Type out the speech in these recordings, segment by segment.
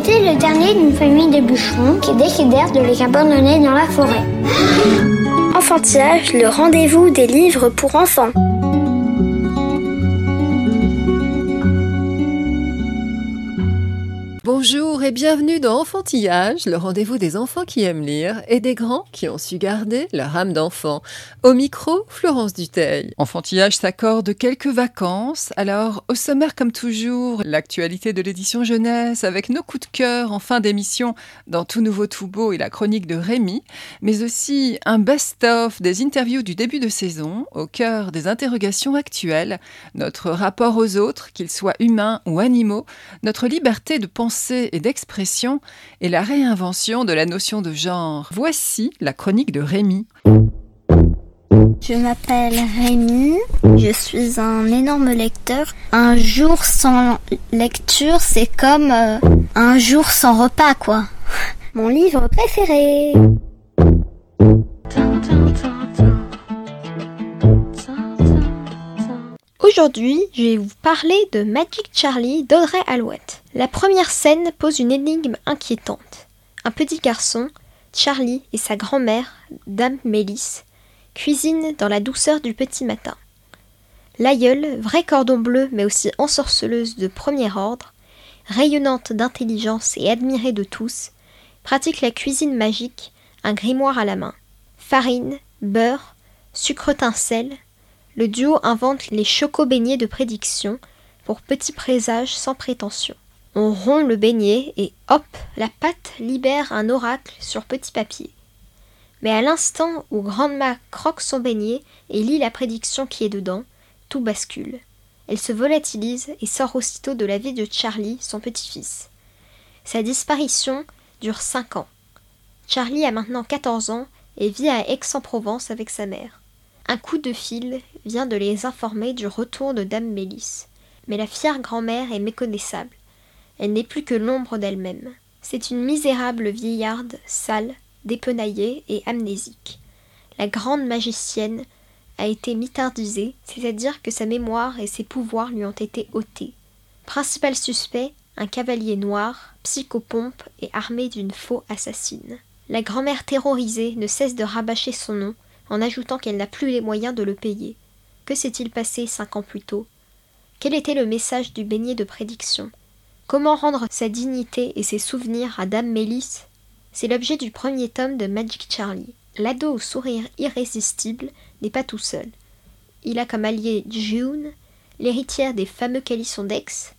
Était le dernier d'une famille de bûcherons qui décidèrent de les abandonner dans la forêt. Enfantillage, le rendez-vous des livres pour enfants. Et bienvenue dans Enfantillage, le rendez-vous des enfants qui aiment lire et des grands qui ont su garder leur âme d'enfant. Au micro, Florence Duteil. Enfantillage s'accorde quelques vacances, alors au sommaire comme toujours, l'actualité de l'édition jeunesse avec nos coups de cœur en fin d'émission dans Tout Nouveau Tout Beau et la chronique de Rémi, mais aussi un best-of des interviews du début de saison au cœur des interrogations actuelles, notre rapport aux autres, qu'ils soient humains ou animaux, notre liberté de penser et d'expression et la réinvention de la notion de genre. Voici la chronique de Rémi. Je m'appelle Rémi, je suis un énorme lecteur. Un jour sans lecture, c'est comme euh, un jour sans repas, quoi. Mon livre préféré. Aujourd'hui, je vais vous parler de Magic Charlie d'Audrey Alouette. La première scène pose une énigme inquiétante. Un petit garçon, Charlie et sa grand-mère, Dame Mélisse, cuisinent dans la douceur du petit matin. L'aïeule, vrai cordon bleu mais aussi ensorceleuse de premier ordre, rayonnante d'intelligence et admirée de tous, pratique la cuisine magique, un grimoire à la main. Farine, beurre, sucretin sel, le duo invente les choco-beignets de prédiction pour petits présages sans prétention. On rompt le beignet et hop, la pâte libère un oracle sur petit papier. Mais à l'instant où Grandma croque son beignet et lit la prédiction qui est dedans, tout bascule. Elle se volatilise et sort aussitôt de la vie de Charlie, son petit-fils. Sa disparition dure cinq ans. Charlie a maintenant 14 ans et vit à Aix-en-Provence avec sa mère. Un coup de fil vient de les informer du retour de Dame Mélisse. Mais la fière grand-mère est méconnaissable. Elle n'est plus que l'ombre d'elle-même. C'est une misérable vieillarde, sale, dépenaillée et amnésique. La grande magicienne a été mitardisée, c'est-à-dire que sa mémoire et ses pouvoirs lui ont été ôtés. Principal suspect, un cavalier noir, psychopompe et armé d'une faux assassine. La grand-mère terrorisée ne cesse de rabâcher son nom en ajoutant qu'elle n'a plus les moyens de le payer. Que s'est-il passé cinq ans plus tôt? Quel était le message du beignet de prédiction? Comment rendre sa dignité et ses souvenirs à Dame Mélisse C'est l'objet du premier tome de Magic Charlie. L'ado au sourire irrésistible n'est pas tout seul. Il a comme allié June, l'héritière des fameux calissons d'Aix,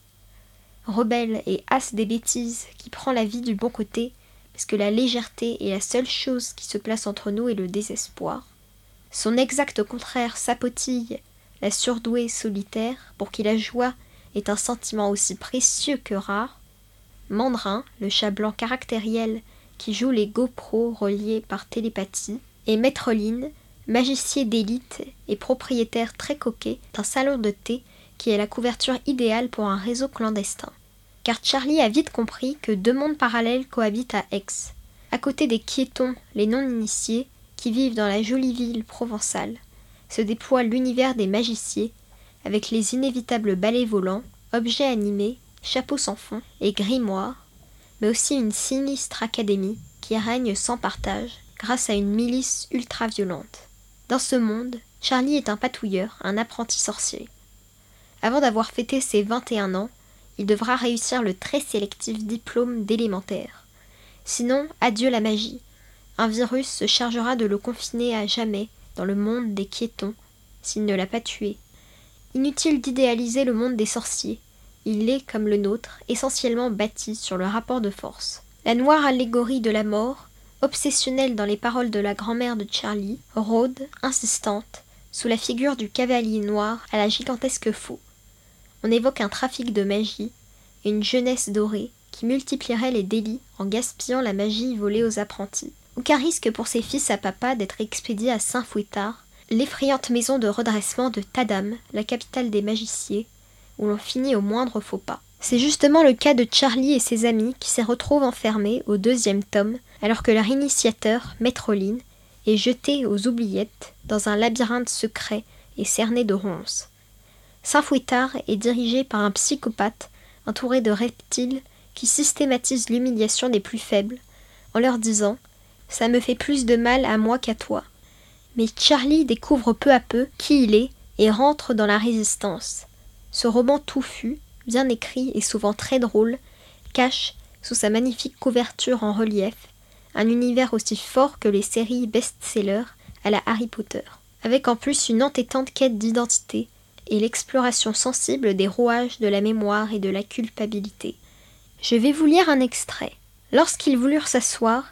rebelle et as des bêtises qui prend la vie du bon côté, parce que la légèreté est la seule chose qui se place entre nous et le désespoir. Son exact contraire sapotille, la surdouée solitaire, pour qui la joie est un sentiment aussi précieux que rare. Mandrin, le chat blanc caractériel qui joue les GoPro reliés par télépathie, et Maîtreline, magicien d'élite et propriétaire très coquet d'un salon de thé qui est la couverture idéale pour un réseau clandestin. Car Charlie a vite compris que deux mondes parallèles cohabitent à Aix. À côté des quiétons, les non-initiés, qui vivent dans la jolie ville provençale, se déploie l'univers des magiciens, avec les inévitables balais volants, objets animés, chapeaux sans fond et grimoires, mais aussi une sinistre académie qui règne sans partage grâce à une milice ultra-violente. Dans ce monde, Charlie est un patouilleur, un apprenti sorcier. Avant d'avoir fêté ses 21 ans, il devra réussir le très sélectif diplôme d'élémentaire. Sinon, adieu la magie. Un virus se chargera de le confiner à jamais dans le monde des quiétons, s'il ne l'a pas tué. Inutile d'idéaliser le monde des sorciers. Il est, comme le nôtre, essentiellement bâti sur le rapport de force. La noire allégorie de la mort, obsessionnelle dans les paroles de la grand-mère de Charlie, rôde, insistante, sous la figure du cavalier noir à la gigantesque faux. On évoque un trafic de magie, une jeunesse dorée, qui multiplierait les délits en gaspillant la magie volée aux apprentis. Risque pour ses fils à papa d'être expédiés à Saint-Fouettard, l'effrayante maison de redressement de Tadam, la capitale des magiciers, où l'on finit au moindre faux pas. C'est justement le cas de Charlie et ses amis qui se retrouvent enfermés au deuxième tome, alors que leur initiateur, Métroline, est jeté aux oubliettes dans un labyrinthe secret et cerné de ronces. Saint-Fouettard est dirigé par un psychopathe entouré de reptiles qui systématisent l'humiliation des plus faibles, en leur disant Ça me fait plus de mal à moi qu'à toi. Mais Charlie découvre peu à peu qui il est et rentre dans la résistance. Ce roman touffu, bien écrit et souvent très drôle, cache, sous sa magnifique couverture en relief, un univers aussi fort que les séries best-sellers à la Harry Potter, avec en plus une entêtante quête d'identité et l'exploration sensible des rouages de la mémoire et de la culpabilité. Je vais vous lire un extrait. Lorsqu'ils voulurent s'asseoir,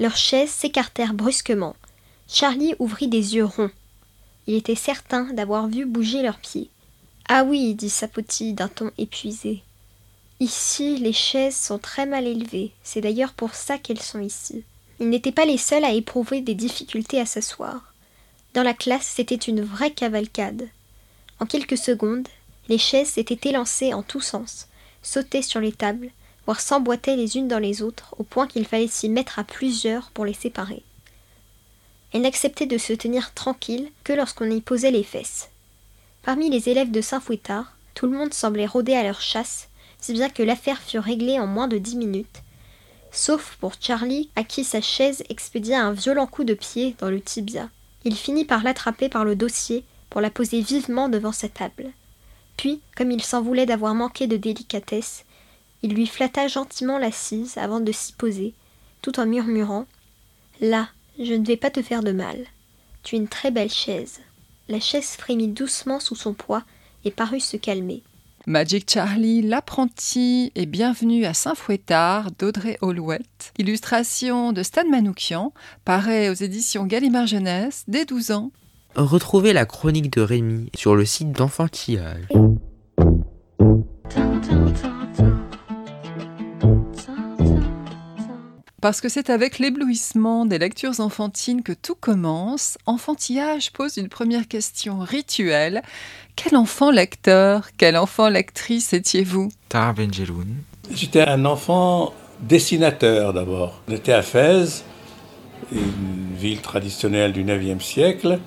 leurs chaises s'écartèrent brusquement. Charlie ouvrit des yeux ronds. Il était certain d'avoir vu bouger leurs pieds. Ah oui, dit Sapoti d'un ton épuisé. Ici, les chaises sont très mal élevées. C'est d'ailleurs pour ça qu'elles sont ici. Ils n'étaient pas les seuls à éprouver des difficultés à s'asseoir. Dans la classe, c'était une vraie cavalcade. En quelques secondes, les chaises s'étaient élancées en tous sens, sautaient sur les tables, voire s'emboîtaient les unes dans les autres, au point qu'il fallait s'y mettre à plusieurs pour les séparer. Elles n'acceptaient de se tenir tranquilles que lorsqu'on y posait les fesses. Parmi les élèves de Saint-Fouettard, tout le monde semblait rôder à leur chasse, si bien que l'affaire fut réglée en moins de dix minutes, sauf pour Charlie, à qui sa chaise expédia un violent coup de pied dans le tibia. Il finit par l'attraper par le dossier pour la poser vivement devant sa table. Puis, comme il s'en voulait d'avoir manqué de délicatesse, il lui flatta gentiment l'assise avant de s'y poser, tout en murmurant Là, je ne vais pas te faire de mal. Tu es une très belle chaise. La chaise frémit doucement sous son poids et parut se calmer. Magic Charlie, l'apprenti et bienvenue à Saint-Fouettard d'Audrey Holouette. Illustration de Stan Manoukian, paraît aux éditions Gallimard Jeunesse dès 12 ans. Retrouvez la chronique de Rémi sur le site d'enfantillage. Parce que c'est avec l'éblouissement des lectures enfantines que tout commence, Enfantillage pose une première question rituelle. Quel enfant lecteur, quel enfant lectrice étiez-vous? J'étais un enfant dessinateur d'abord. J'étais à Fès, une ville traditionnelle du 9e siècle,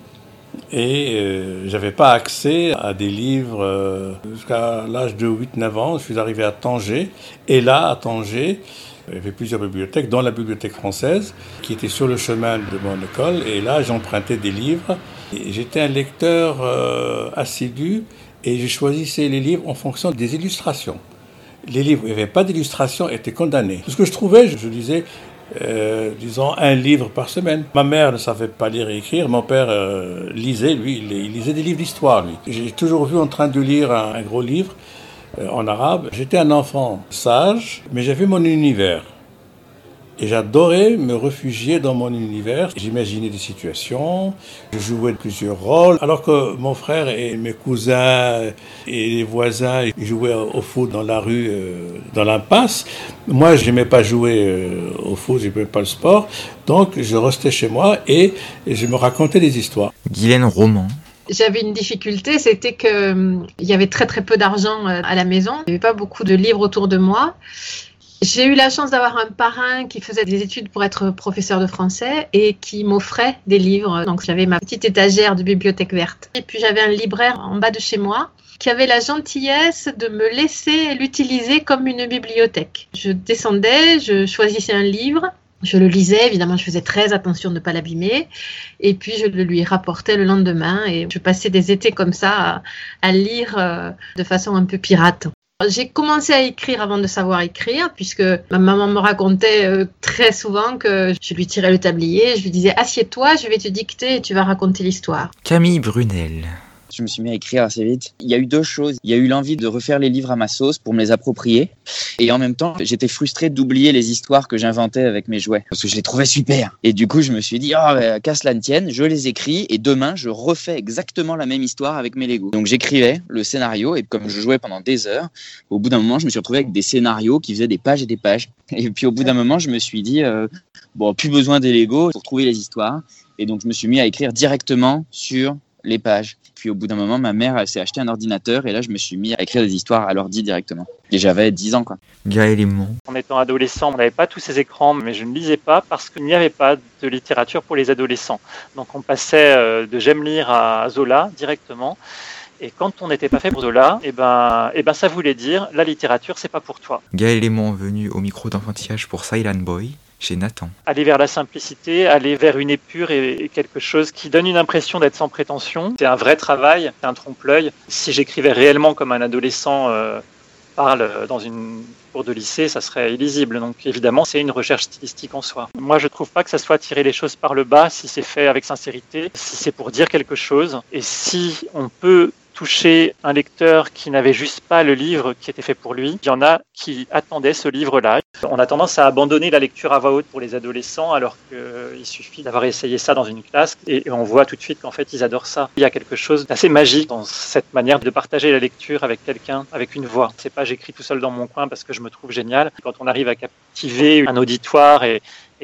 et euh, j'avais pas accès à des livres euh, jusqu'à l'âge de 8-9 ans. Je suis arrivé à Tanger, et là, à Tanger, il y avait plusieurs bibliothèques, dont la bibliothèque française, qui était sur le chemin de mon école. Et là, j'empruntais des livres. J'étais un lecteur euh, assidu et je choisissais les livres en fonction des illustrations. Les livres où il n'y avait pas d'illustration étaient condamnés. Ce que je trouvais, je, lisais, euh, disons, un livre par semaine. Ma mère ne savait pas lire et écrire. Mon père euh, lisait, lui, il, lisait des livres d'histoire, lui. J'ai toujours vu en train de lire un gros livre. Euh, en arabe. J'étais un enfant sage, mais j'avais mon univers. Et j'adorais me réfugier dans mon univers. J'imaginais des situations, je jouais plusieurs rôles. Alors que mon frère et mes cousins et les voisins jouaient au foot dans la rue, euh, dans l'impasse, moi je n'aimais pas jouer euh, au foot, je n'aimais pas le sport. Donc je restais chez moi et je me racontais des histoires. Guylaine Roman. J'avais une difficulté, c'était que hum, il y avait très très peu d'argent euh, à la maison. Il n'y avait pas beaucoup de livres autour de moi. J'ai eu la chance d'avoir un parrain qui faisait des études pour être professeur de français et qui m'offrait des livres. Donc j'avais ma petite étagère de bibliothèque verte. Et puis j'avais un libraire en bas de chez moi qui avait la gentillesse de me laisser l'utiliser comme une bibliothèque. Je descendais, je choisissais un livre je le lisais, évidemment, je faisais très attention de ne pas l'abîmer. Et puis, je le lui rapportais le lendemain. Et je passais des étés comme ça à, lire euh, de façon un peu pirate. J'ai commencé à écrire avant de savoir écrire, puisque ma maman me racontait euh, très souvent que je lui tirais le tablier, je lui disais assieds-toi, je vais te dicter et tu vas raconter l'histoire. Camille Brunel. Je me suis mis à écrire assez vite. Il y a eu deux choses. Il y a eu l'envie de refaire les livres à ma sauce pour me les approprier. Et en même temps, j'étais frustré d'oublier les histoires que j'inventais avec mes jouets. Parce que je les trouvais super. Et du coup, je me suis dit, oh, bah, qu'à cela ne tienne, je les écris et demain, je refais exactement la même histoire avec mes Lego. Donc j'écrivais le scénario et comme je jouais pendant des heures, au bout d'un moment, je me suis retrouvé avec des scénarios qui faisaient des pages et des pages. Et puis au bout d'un moment, je me suis dit, euh, bon, plus besoin des Lego pour trouver les histoires. Et donc je me suis mis à écrire directement sur les pages. Puis au bout d'un moment, ma mère s'est acheté un ordinateur et là, je me suis mis à écrire des histoires à l'ordi directement. Et j'avais 10 ans, quoi. Gaël et. En étant adolescent, on n'avait pas tous ces écrans, mais je ne lisais pas parce qu'il n'y avait pas de littérature pour les adolescents. Donc on passait euh, de J'aime lire à Zola directement. Et quand on n'était pas fait pour Zola, et ben, et ben ça voulait dire la littérature, c'est pas pour toi. Gaël venu au micro d'enfantillage pour Silent Boy chez Nathan. Aller vers la simplicité, aller vers une épure et quelque chose qui donne une impression d'être sans prétention. C'est un vrai travail, c'est un trompe-l'œil. Si j'écrivais réellement comme un adolescent euh, parle dans une cour de lycée, ça serait illisible. Donc évidemment, c'est une recherche stylistique en soi. Moi, je trouve pas que ça soit tirer les choses par le bas si c'est fait avec sincérité, si c'est pour dire quelque chose, et si on peut toucher un lecteur qui n'avait juste pas le livre qui était fait pour lui. Il y en a qui attendaient ce livre-là. On a tendance à abandonner la lecture à voix haute pour les adolescents alors qu'il suffit d'avoir essayé ça dans une classe et on voit tout de suite qu'en fait ils adorent ça. Il y a quelque chose d'assez magique dans cette manière de partager la lecture avec quelqu'un, avec une voix. C'est pas j'écris tout seul dans mon coin parce que je me trouve génial. Quand on arrive à captiver un auditoire et,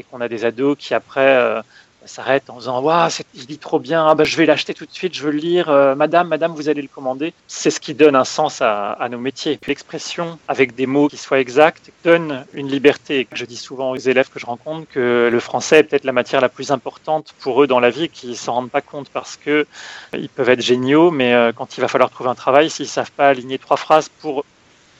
qu'on a des ados qui après euh, s'arrête en disant Waouh, il lit trop bien, ah, bah, je vais l'acheter tout de suite, je veux le lire, euh, madame, madame, vous allez le commander. C'est ce qui donne un sens à, nos métiers. L'expression avec des mots qui soient exacts donne une liberté. Je dis souvent aux élèves que je rencontre que le français est peut-être la matière la plus importante pour eux dans la vie, qu'ils s'en rendent pas compte parce que ils peuvent être géniaux, mais euh, quand il va falloir trouver un travail, s'ils savent pas aligner trois phrases pour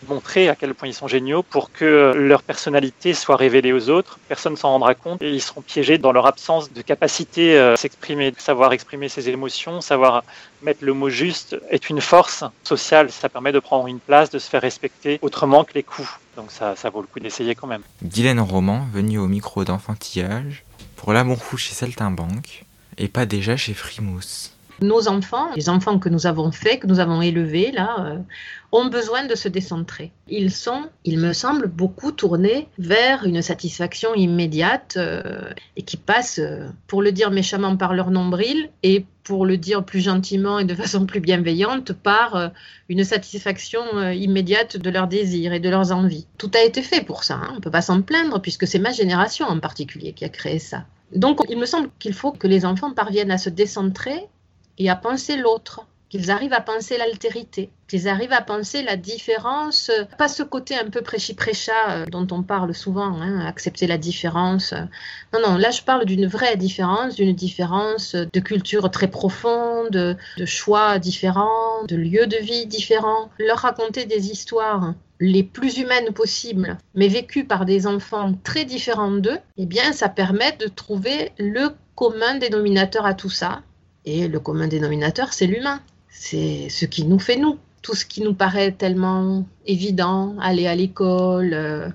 montrer à quel point ils sont géniaux pour que leur personnalité soit révélée aux autres. Personne ne s'en rendra compte et ils seront piégés dans leur absence de capacité à s'exprimer. Savoir exprimer ses émotions, savoir mettre le mot juste est une force sociale. Ça permet de prendre une place, de se faire respecter autrement que les coups. Donc ça, ça vaut le coup d'essayer quand même. Dylan Roman, venu au micro d'enfantillage pour l'amour fou chez Saltimbanque et pas déjà chez Frimousse. Nos enfants, les enfants que nous avons faits, que nous avons élevés, là, euh, ont besoin de se décentrer. Ils sont, il me semble, beaucoup tournés vers une satisfaction immédiate euh, et qui passent, euh, pour le dire méchamment, par leur nombril et pour le dire plus gentiment et de façon plus bienveillante, par une satisfaction immédiate de leurs désirs et de leurs envies. Tout a été fait pour ça, hein. on ne peut pas s'en plaindre puisque c'est ma génération en particulier qui a créé ça. Donc il me semble qu'il faut que les enfants parviennent à se décentrer et à penser l'autre, qu'ils arrivent à penser l'altérité, qu'ils arrivent à penser la différence, pas ce côté un peu prêchi-prêcha euh, dont on parle souvent, hein, accepter la différence. Non, non, là je parle d'une vraie différence, d'une différence de culture très profonde, de choix différents, de lieux de vie différents. Leur raconter des histoires les plus humaines possibles, mais vécues par des enfants très différents d'eux, eh bien ça permet de trouver le commun dénominateur à tout ça, et le commun dénominateur, c'est l'humain. C'est ce qui nous fait nous. Tout ce qui nous paraît tellement évident, aller à l'école, euh,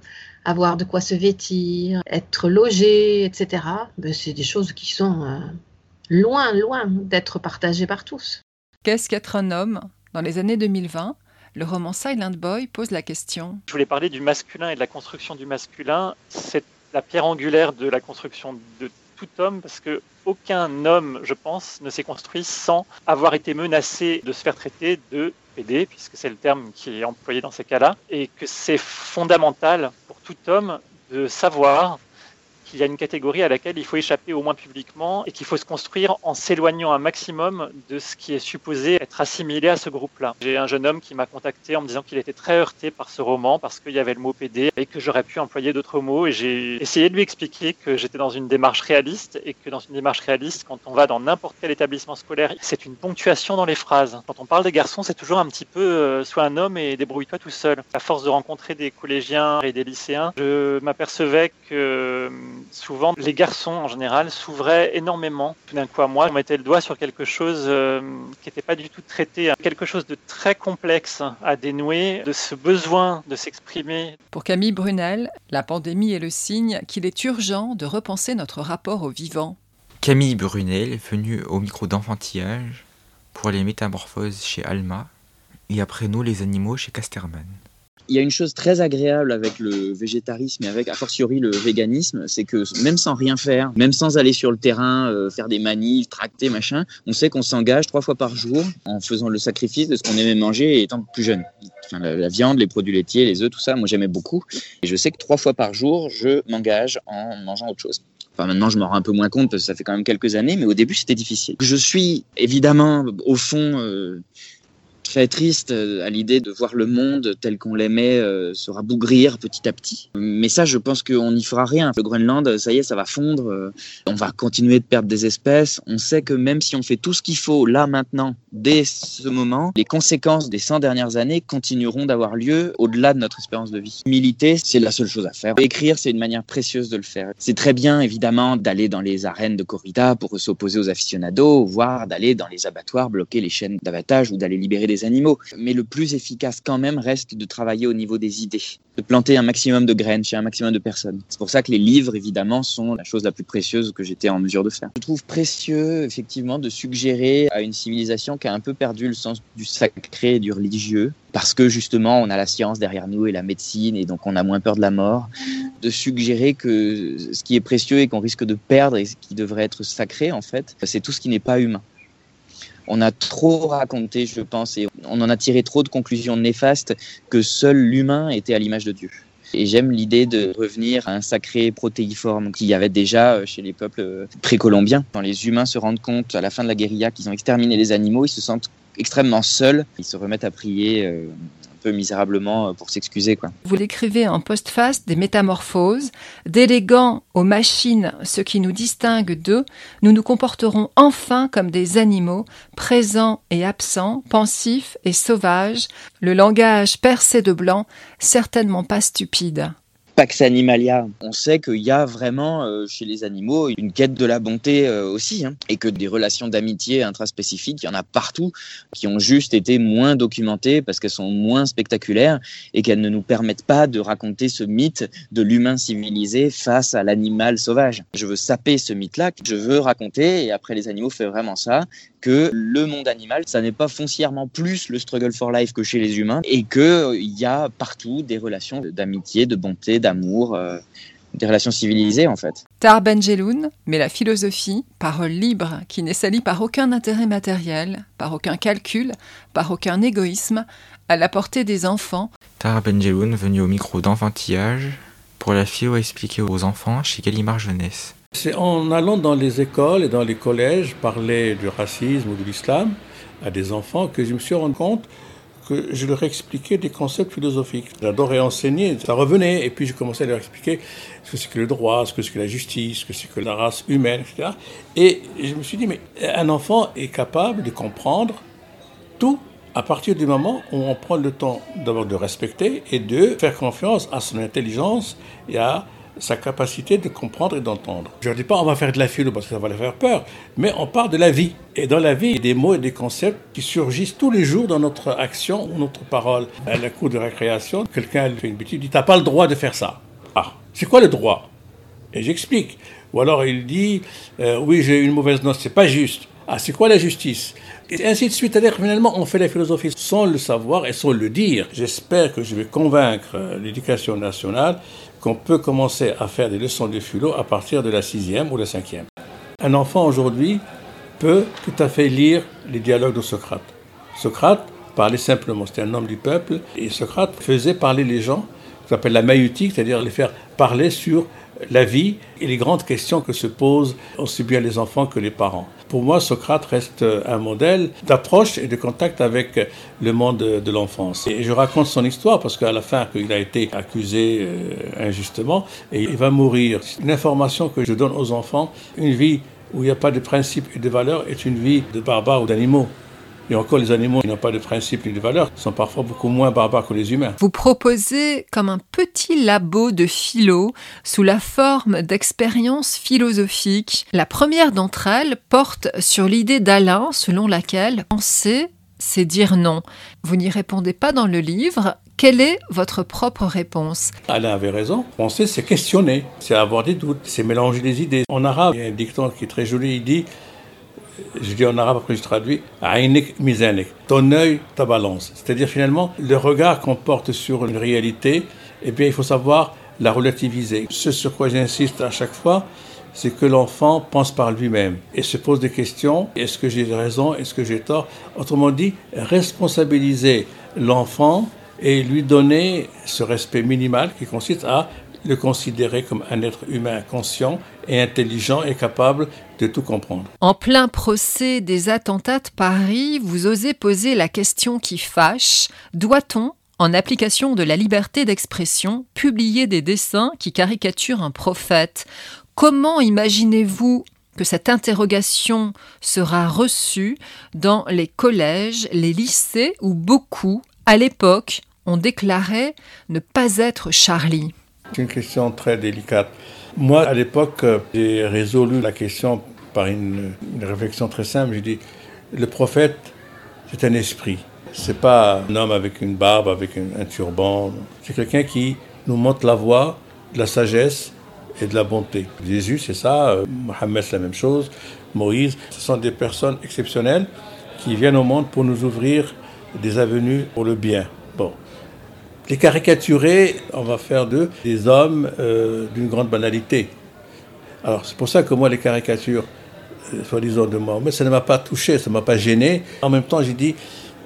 avoir de quoi se vêtir, être logé, etc., ben, c'est des choses qui sont euh, loin, loin d'être partagées par tous. Qu'est-ce qu'être un homme? Dans les années 2020, le roman Silent Boy pose la question. Je voulais parler du masculin et de la construction du masculin. C'est la pierre angulaire de la construction de tout homme parce que aucun homme, je pense, ne s'est construit sans avoir été menacé de se faire traiter de PD, puisque c'est le terme qui est employé dans ces cas-là, et que c'est fondamental pour tout homme de savoir qu'il y a une catégorie à laquelle il faut échapper au moins publiquement et qu'il faut se construire en s'éloignant un maximum de ce qui est supposé être assimilé à ce groupe-là. J'ai un jeune homme qui m'a contacté en me disant qu'il était très heurté par ce roman parce qu'il y avait le mot PD et que j'aurais pu employer d'autres mots et j'ai essayé de lui expliquer que j'étais dans une démarche réaliste et que dans une démarche réaliste, quand on va dans n'importe quel établissement scolaire, c'est une ponctuation dans les phrases. Quand on parle des garçons, c'est toujours un petit peu euh, sois un homme et débrouille-toi tout seul. À force de rencontrer des collégiens et des lycéens, je m'apercevais que souvent les garçons en général s'ouvraient énormément. Tout d'un coup à moi, on mettait le doigt sur quelque chose euh, qui n'était pas du tout traité, quelque chose de très complexe à dénouer, de ce besoin de s'exprimer. Pour Camille Brunel, la pandémie est le signe qu'il est urgent de repenser notre rapport au vivant. Camille Brunel est venue au micro d'enfantillage pour les métamorphoses chez Alma, et après nous les animaux chez Casterman. Il y a une chose très agréable avec le végétarisme et avec a fortiori le véganisme, c'est que même sans rien faire, même sans aller sur le terrain, euh, faire des manifs, tracter, machin, on sait qu'on s'engage trois fois par jour en faisant le sacrifice de ce qu'on aimait manger étant plus jeune. La, la, viande, les produits laitiers, les œufs, tout ça, moi j'aimais beaucoup. Et je sais que trois fois par jour, je m'engage en mangeant autre chose. Enfin, maintenant, je m'en rends un peu moins compte parce que ça fait quand même quelques années, mais au début, c'était difficile. Je suis évidemment, au fond, euh, très triste euh, à l'idée de voir le monde tel qu'on l'aimait euh, se rabougrir petit à petit. Mais ça, je pense qu'on n'y fera rien. Le Groenland, ça y est, ça va fondre. euh, On va continuer de perdre des espèces. On sait que même si on fait tout ce qu'il faut là maintenant, dès ce moment, les conséquences des 100 dernières années continueront d'avoir lieu au-delà de notre espérance de vie. Militer, c'est la seule chose à faire. Écrire, c'est une manière précieuse de le faire. C'est très bien, évidemment, d'aller dans les arènes de corrida pour s'opposer aux aficionados, voire d'aller dans les abattoirs bloquer les chaînes d'abattage ou d'aller libérer des animaux. Mais le plus efficace quand même reste de travailler au niveau des idées, de planter un maximum de graines chez un maximum de personnes. C'est pour ça que les livres, évidemment, sont la chose la plus précieuse que j'étais en mesure de faire. Je trouve précieux, effectivement, de suggérer à une civilisation qui a un peu perdu le sens du sacré et du religieux, parce que justement, on a la science derrière nous et la médecine, et donc on a moins peur de la mort, de suggérer que ce qui est précieux et qu'on risque de perdre et ce qui devrait être sacré, en fait, c'est tout ce qui n'est pas humain on a trop raconté, je pense, et on en a tiré trop de conclusions néfastes que seul l'humain était à l'image de Dieu. Et j'aime l'idée de revenir à un sacré protéiforme qu'il y avait déjà chez les peuples précolombiens. Quand les humains se rendent compte à la fin de la guérilla qu'ils ont exterminé les animaux, ils se sentent extrêmement seuls. Ils se remettent à prier euh, misérablement pour s'excuser. quoi. Vous l'écrivez en postface des métamorphoses, déléguant aux machines ce qui nous distingue d'eux, nous nous comporterons enfin comme des animaux, présents et absents, pensifs et sauvages, le langage percé de blanc, certainement pas stupide. Pax Animalia, on sait qu'il y a vraiment euh, chez les animaux une quête de la bonté euh, aussi, hein, et que des relations d'amitié intraspécifiques, il y en a partout, qui ont juste été moins documentées parce qu'elles sont moins spectaculaires et qu'elles ne nous permettent pas de raconter ce mythe de l'humain civilisé face à l'animal sauvage. Je veux saper ce mythe-là, je veux raconter, et après les animaux fait vraiment ça, que le monde animal, ça n'est pas foncièrement plus le struggle for life que chez les humains, et qu'il euh, y a partout des relations d'amitié, de bonté, d'amour, euh, des relations civilisées en fait. Tar Benjeloun, mais la philosophie, parole libre qui n'est salie par aucun intérêt matériel, par aucun calcul, par aucun égoïsme, à la portée des enfants. Tar Benjeloun venu au micro d'enfantillage pour la philo expliquer aux enfants chez Gallimard Jeunesse. C'est en allant dans les écoles et dans les collèges parler du racisme ou de l'islam à des enfants que je me suis rendu compte que je leur expliquais des concepts philosophiques. J'adorais enseigner, ça revenait, et puis je commençais à leur expliquer ce que c'est que le droit, ce que c'est que la justice, ce que c'est que la race humaine, etc. Et je me suis dit, mais un enfant est capable de comprendre tout à partir du moment où on prend le temps d'abord de respecter et de faire confiance à son intelligence et à sa capacité de comprendre et d'entendre. Je ne dis pas on va faire de la philo parce que ça va leur faire peur, mais on parle de la vie. Et dans la vie, il y a des mots et des concepts qui surgissent tous les jours dans notre action ou notre parole. À la cour de récréation, quelqu'un fait une bêtise, il dit T'as pas le droit de faire ça. Ah, c'est quoi le droit? Et j'explique. Ou alors il dit euh, Oui, j'ai une mauvaise note, c'est pas juste. Ah, c'est quoi la justice? Et ainsi de suite. C'est-à-dire finalement, on fait la philosophie sans le savoir et sans le dire. J'espère que je vais convaincre l'éducation nationale qu'on peut commencer à faire des leçons de philo à partir de la sixième ou la cinquième. Un enfant aujourd'hui peut tout à fait lire les dialogues de Socrate. Socrate parlait simplement, c'était un homme du peuple, et Socrate faisait parler les gens, ce qu'on appelle la maïutique, c'est-à-dire les faire parler sur la vie et les grandes questions que se posent aussi bien les enfants que les parents. Pour moi, Socrate reste un modèle d'approche et de contact avec le monde de l'enfance. Et je raconte son histoire parce qu'à la fin, il a été accusé euh, injustement et il va mourir. Une information que je donne aux enfants, une vie où il n'y a pas de principes et de valeurs est une vie de barbares ou d'animaux. Et encore, les animaux qui n'ont pas de principes ni de valeurs sont parfois beaucoup moins barbares que les humains. Vous proposez comme un petit labo de philo sous la forme d'expériences philosophiques. La première d'entre elles porte sur l'idée d'Alain selon laquelle penser, c'est dire non. Vous n'y répondez pas dans le livre. Quelle est votre propre réponse? Alain avait raison. Penser, c'est questionner, c'est avoir des doutes, c'est mélanger des idées. En arabe, il y a un dicton qui est très joli, il dit je dis en arabe, après je traduis, Ainik mizanik, ton œil, ta balance. C'est-à-dire finalement, le regard qu'on porte sur une réalité, eh bien, il faut savoir la relativiser. Ce sur quoi j'insiste à chaque fois, c'est que l'enfant pense par lui-même et se pose des questions. Est-ce que j'ai raison? Est-ce que j'ai tort? Autrement dit, responsabiliser l'enfant et lui donner ce respect minimal qui consiste à le considérer comme un être humain conscient et intelligent et capable de tout comprendre. En plein procès des attentats de Paris, vous osez poser la question qui fâche. Doit-on, en application de la liberté d'expression, publier des dessins qui caricaturent un prophète? Comment imaginez-vous que cette interrogation sera reçue dans les collèges, les lycées où beaucoup, à l'époque, ont déclaré ne pas être Charlie? C'est une question très délicate. Moi, à l'époque, j'ai résolu la question par une, réflexion très simple. J'ai dit, le prophète, c'est un esprit. C'est pas un homme avec une barbe, avec un, turban. C'est quelqu'un qui nous montre la voie de la sagesse et de la bonté. Jésus, c'est ça. Euh, Mohammed, c'est la même chose. Moïse, ce sont des personnes exceptionnelles qui viennent au monde pour nous ouvrir des avenues pour le bien. Les caricaturer, on va faire d'eux des hommes euh, d'une grande banalité. Alors c'est pour ça que moi les caricatures, euh, soi-disant de moi, mais ça ne m'a pas touché, ça ne m'a pas gêné. En même temps j'ai dit,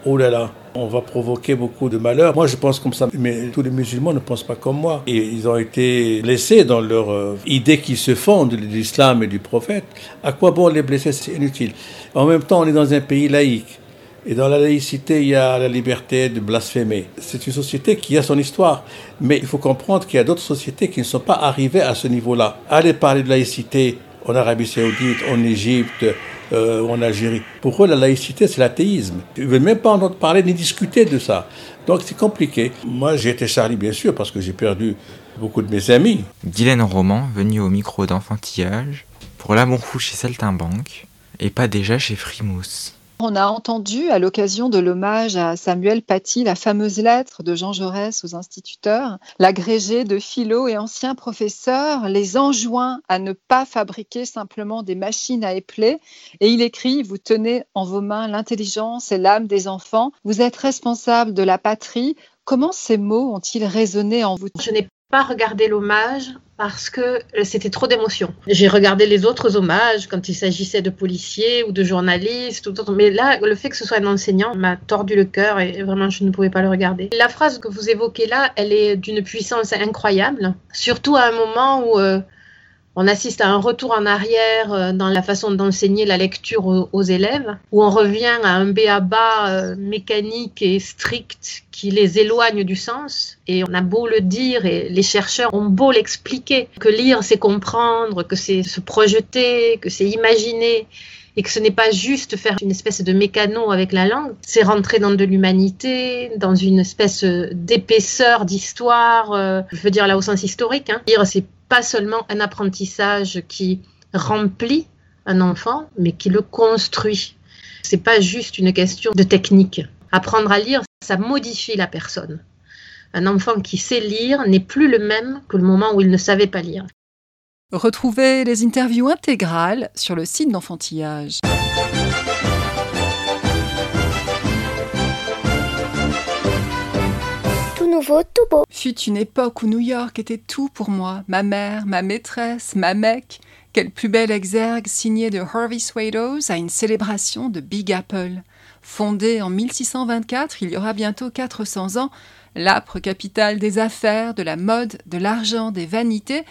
oh là là, on va provoquer beaucoup de malheur. Moi je pense comme ça, mais tous les musulmans ne pensent pas comme moi. Et ils ont été blessés dans leur euh, idée qui se fonde de l'islam et du prophète. À quoi bon les blesser? C'est inutile. En même temps on est dans un pays laïque. Et dans la laïcité, il y a la liberté de blasphémer. C'est une société qui a son histoire. Mais il faut comprendre qu'il y a d'autres sociétés qui ne sont pas arrivées à ce niveau-là. Allez parler de laïcité en Arabie Saoudite, en Égypte, euh, en Algérie. Pour eux, la laïcité, c'est l'athéisme. Ils ne veulent même pas entendre parler ni discuter de ça. Donc c'est compliqué. Moi, j'ai été Charlie, bien sûr, parce que j'ai perdu beaucoup de mes amis. Dylan Roman, venu au micro d'enfantillage, pour l'amour fou chez Saltimbanque, et pas déjà chez Frimousse. On a entendu à l'occasion de l'hommage à Samuel Paty la fameuse lettre de Jean Jaurès aux instituteurs. L'agrégé de philo et ancien professeur les enjoint à ne pas fabriquer simplement des machines à épeler. Et il écrit Vous tenez en vos mains l'intelligence et l'âme des enfants. Vous êtes responsable de la patrie. Comment ces mots ont-ils résonné en vous? Pas regardé l'hommage parce que c'était trop d'émotions. J'ai regardé les autres hommages quand il s'agissait de policiers ou de journalistes, ou mais là, le fait que ce soit un enseignant m'a tordu le cœur et vraiment je ne pouvais pas le regarder. La phrase que vous évoquez là, elle est d'une puissance incroyable, surtout à un moment où euh, on assiste à un retour en arrière euh, dans la façon d'enseigner la lecture aux, élèves, où on revient à un béaba euh, mécanique et strict qui les éloigne du sens. Et on a beau le dire, et les chercheurs ont beau l'expliquer, que lire c'est comprendre, que c'est se projeter, que c'est imaginer et que ce n'est pas juste faire une espèce de mécano avec la langue, c'est rentrer dans de l'humanité, dans une espèce d'épaisseur d'histoire, euh, je veux dire là au sens historique. Hein. C'est pas seulement un apprentissage qui remplit un enfant, mais qui le construit. C'est pas juste une question de technique. Apprendre à lire, ça modifie la personne. Un enfant qui sait lire n'est plus le même que le moment où il ne savait pas lire. Retrouvez les interviews intégrales sur le site d'enfantillage. Fut une époque où New York était tout pour moi, ma mère, ma maîtresse, ma mec. Quel plus bel exergue signé de Harvey Swados à une célébration de Big Apple. Fondée en 1624, il y aura bientôt 400 ans, l'âpre capitale des affaires, de la mode, de l'argent, des vanités,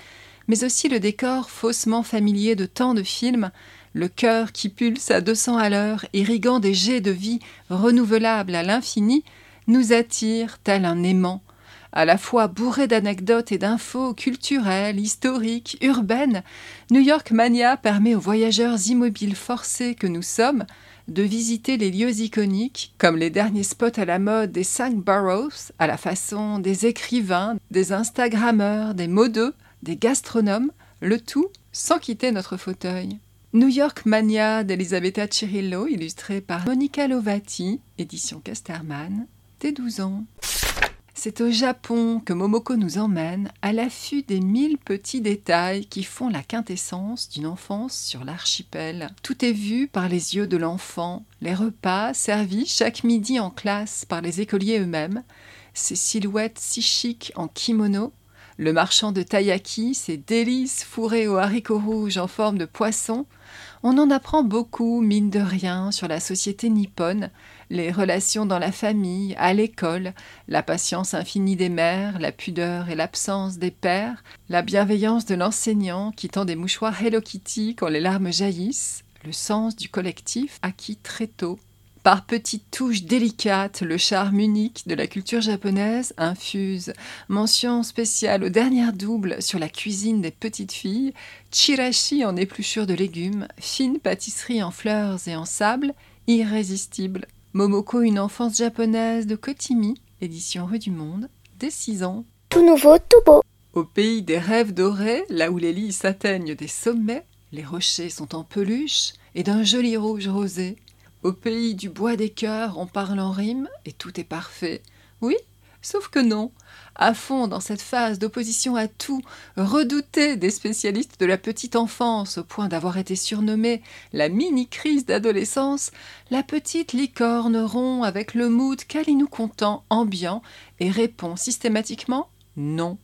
mais aussi le décor faussement familier de tant de films, le cœur qui pulse à 200 à l'heure, irriguant des jets de vie renouvelables à l'infini, nous attire tel un aimant, à la fois bourré d'anecdotes et d'infos culturelles, historiques, urbaines. New York Mania permet aux voyageurs immobiles forcés que nous sommes de visiter les lieux iconiques, comme les derniers spots à la mode des cinq boroughs, à la façon des écrivains, des Instagrammeurs, des modeux, des gastronomes, le tout sans quitter notre fauteuil. New York Mania d'Elisabetta Cirillo, illustré par Monica Lovati, édition Casterman, 12 ans. C'est au Japon que Momoko nous emmène à l'affût des mille petits détails qui font la quintessence d'une enfance sur l'archipel. Tout est vu par les yeux de l'enfant, les repas servis chaque midi en classe par les écoliers eux-mêmes, ces silhouettes si chics en kimono, le marchand de taiyaki, ses délices fourrées aux haricots rouges en forme de poisson, on en apprend beaucoup, mine de rien, sur la société nippone, les relations dans la famille, à l'école, la patience infinie des mères, la pudeur et l'absence des pères, la bienveillance de l'enseignant qui tend des mouchoirs Hello Kitty quand les larmes jaillissent, le sens du collectif acquis très tôt. Par petites touches délicates, le charme unique de la culture japonaise infuse. Mention spéciale au dernier double sur la cuisine des petites filles, chirashi en épluchure de légumes, fine pâtisserie en fleurs et en sable, irrésistible. Momoko, une enfance japonaise de Kotimi, édition Rue du Monde, dès 6 ans. Tout nouveau, tout beau. Au pays des rêves dorés, là où les lits s'atteignent des sommets, les rochers sont en peluche et d'un joli rouge rosé. Au pays du bois des cœurs, on parle en rime et tout est parfait. Oui, sauf que non. À fond dans cette phase d'opposition à tout, redoutée des spécialistes de la petite enfance au point d'avoir été surnommée la mini-crise d'adolescence, la petite licorne rompt avec le mood câlinou content ambiant et répond systématiquement non.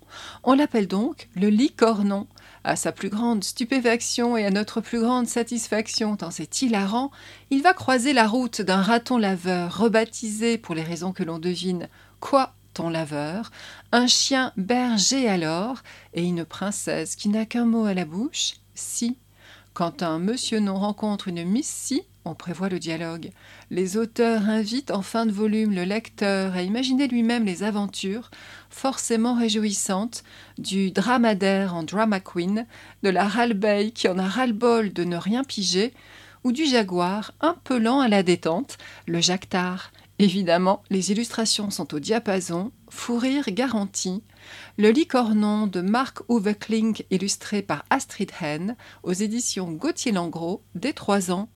On l'appelle donc le licornon. À sa plus grande stupéfaction et à notre plus grande satisfaction, tant c'est hilarant, il va croiser la route d'un raton laveur, rebaptisé pour les raisons que l'on devine quoi ton laveur, un chien berger alors, et une princesse qui n'a qu'un mot à la bouche, si. Quand un monsieur non rencontre une miss on prévoit le dialogue. Les auteurs invitent en fin de volume le lecteur à imaginer lui-même les aventures, forcément réjouissantes, du dramadaire en drama queen, de la ralbeille qui en a ras-le-bol de ne rien piger, ou du jaguar un peu lent à la détente, le jactard. Évidemment, les illustrations sont au diapason, fou rire garanti. Le licornon de Mark Uwe Klink illustré par Astrid Hen aux éditions Gauthier Langros dès 3 ans.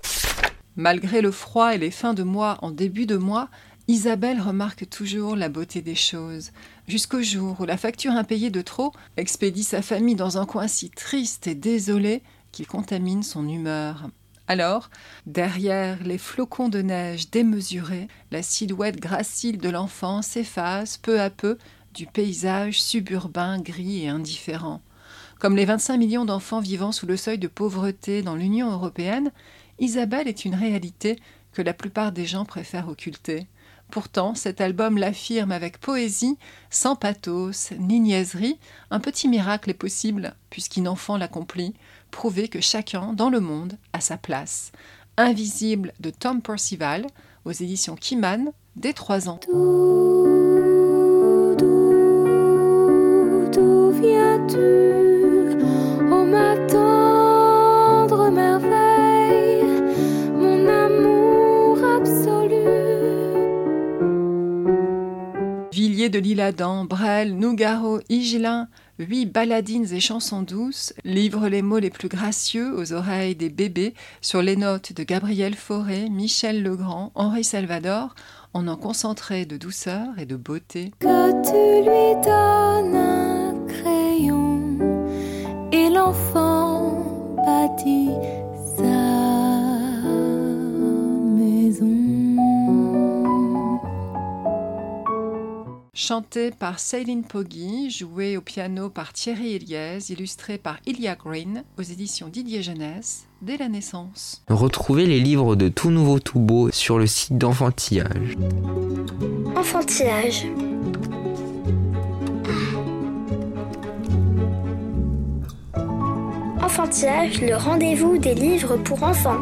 Malgré le froid et les fins de mois en début de mois, Isabelle remarque toujours la beauté des choses, jusqu'au jour où la facture impayée de trop expédie sa famille dans un coin si triste et désolé qu'il contamine son humeur. Alors, derrière les flocons de neige démesurés, la silhouette gracile de l'enfant s'efface peu à peu du paysage suburbain gris et indifférent. Comme les 25 millions d'enfants vivant sous le seuil de pauvreté dans l'Union européenne, Isabelle est une réalité que la plupart des gens préfèrent occulter. Pourtant, cet album l'affirme avec poésie, sans pathos ni niaiserie. Un petit miracle est possible, puisqu'une enfant l'accomplit, prouver que chacun dans le monde a sa place. Invisible de Tom Percival, aux éditions Kiman, dès 3 ans. de l'Isle-Adam, Brel, Nougaro, Higelin, huit baladines et chansons douces, livrent les mots les plus gracieux aux oreilles des bébés sur les notes de Gabriel Fauré, Michel Legrand, Henri Salvador, en un concentré de douceur et de beauté. Que tu lui donnes un crayon et l'enfant chanté par Céline Poggi, joué au piano par Thierry Eliès, illustré par Ilia Green aux éditions Didier Jeunesse dès la naissance. Retrouvez les livres de Tout Nouveau Tout Beau sur le site d'Enfantillage. Enfantillage. Enfantillage, le rendez-vous des livres pour enfants.